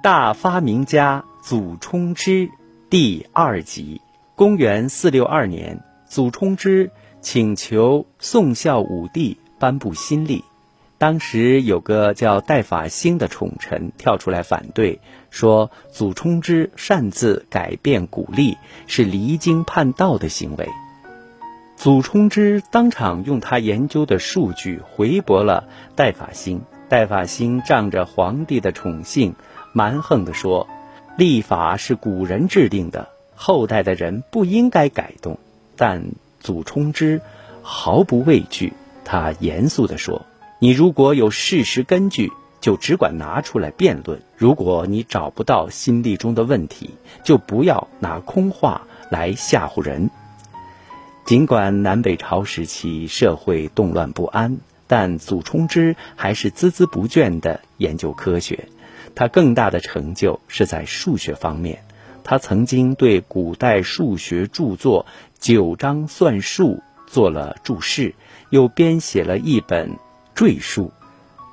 大发明家祖冲之第二集。公元四六二年，祖冲之请求宋孝武帝颁布新历。当时有个叫戴法兴的宠臣跳出来反对，说祖冲之擅自改变古历是离经叛道的行为。祖冲之当场用他研究的数据回驳了戴法兴。戴法兴仗着皇帝的宠幸，蛮横地说：“历法是古人制定的，后代的人不应该改动。”但祖冲之毫不畏惧，他严肃地说：“你如果有事实根据，就只管拿出来辩论；如果你找不到心历中的问题，就不要拿空话来吓唬人。”尽管南北朝时期社会动乱不安。但祖冲之还是孜孜不倦地研究科学，他更大的成就是在数学方面。他曾经对古代数学著作《九章算术》做了注释，又编写了一本《赘述》。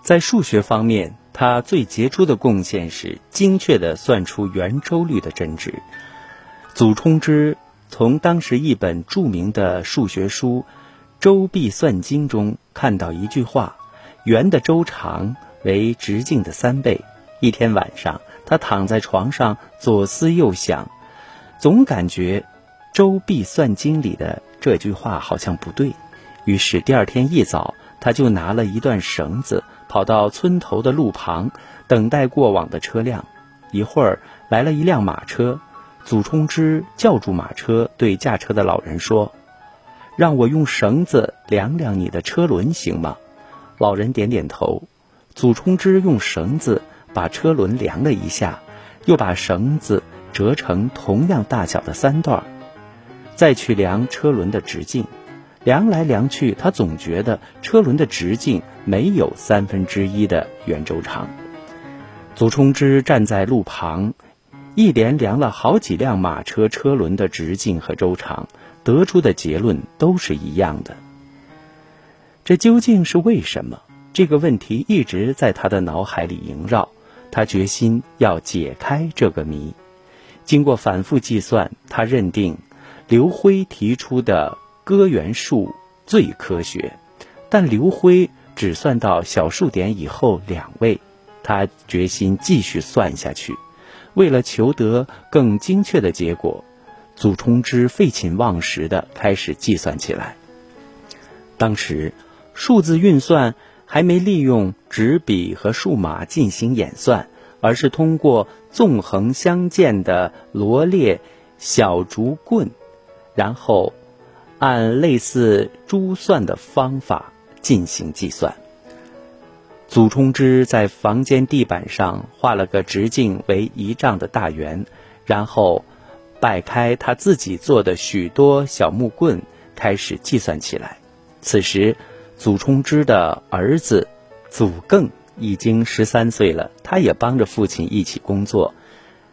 在数学方面，他最杰出的贡献是精确地算出圆周率的真值。祖冲之从当时一本著名的数学书。《周髀算经》中看到一句话：“圆的周长为直径的三倍。”一天晚上，他躺在床上左思右想，总感觉《周髀算经》里的这句话好像不对。于是第二天一早，他就拿了一段绳子，跑到村头的路旁，等待过往的车辆。一会儿来了一辆马车，祖冲之叫住马车，对驾车的老人说。让我用绳子量量你的车轮行吗？老人点点头。祖冲之用绳子把车轮量了一下，又把绳子折成同样大小的三段，再去量车轮的直径。量来量去，他总觉得车轮的直径没有三分之一的圆周长。祖冲之站在路旁，一连量了好几辆马车车轮的直径和周长。得出的结论都是一样的。这究竟是为什么？这个问题一直在他的脑海里萦绕。他决心要解开这个谜。经过反复计算，他认定刘辉提出的割圆数最科学。但刘辉只算到小数点以后两位。他决心继续算下去。为了求得更精确的结果。祖冲之废寝忘食地开始计算起来。当时，数字运算还没利用纸笔和数码进行演算，而是通过纵横相间的罗列小竹棍，然后按类似珠算的方法进行计算。祖冲之在房间地板上画了个直径为一丈的大圆，然后。摆开他自己做的许多小木棍，开始计算起来。此时，祖冲之的儿子祖艮已经十三岁了，他也帮着父亲一起工作。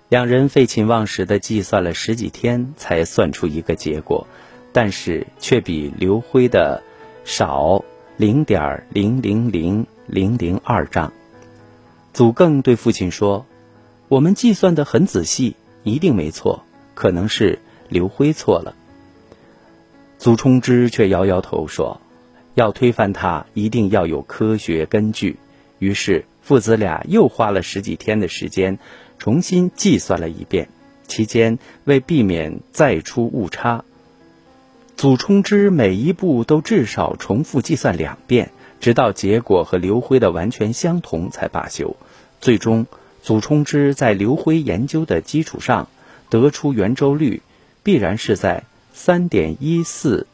两人废寝忘食地计算了十几天，才算出一个结果，但是却比刘辉的少零点零零零零零二丈。祖艮对父亲说：“我们计算得很仔细，一定没错。”可能是刘辉错了，祖冲之却摇摇头说：“要推翻它，一定要有科学根据。”于是父子俩又花了十几天的时间，重新计算了一遍。期间为避免再出误差，祖冲之每一步都至少重复计算两遍，直到结果和刘辉的完全相同才罢休。最终，祖冲之在刘辉研究的基础上。得出圆周率必然是在三点一四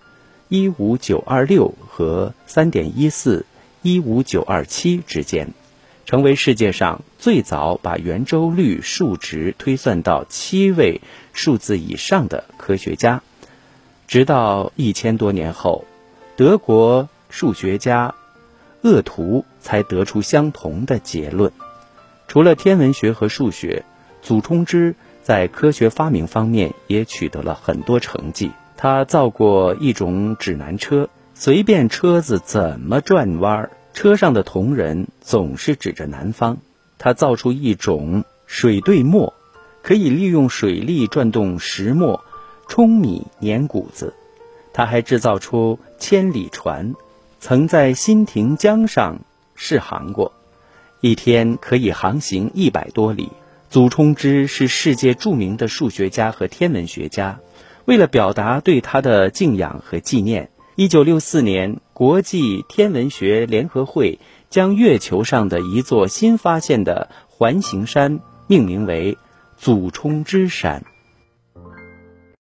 一五九二六和三点一四一五九二七之间，成为世界上最早把圆周率数值推算到七位数字以上的科学家。直到一千多年后，德国数学家厄图才得出相同的结论。除了天文学和数学，祖冲之。在科学发明方面也取得了很多成绩。他造过一种指南车，随便车子怎么转弯，车上的铜人总是指着南方。他造出一种水对磨，可以利用水力转动石磨，冲米碾谷子。他还制造出千里船，曾在新亭江上试航过，一天可以航行一百多里。祖冲之是世界著名的数学家和天文学家。为了表达对他的敬仰和纪念，一九六四年，国际天文学联合会将月球上的一座新发现的环形山命名为祖冲之山。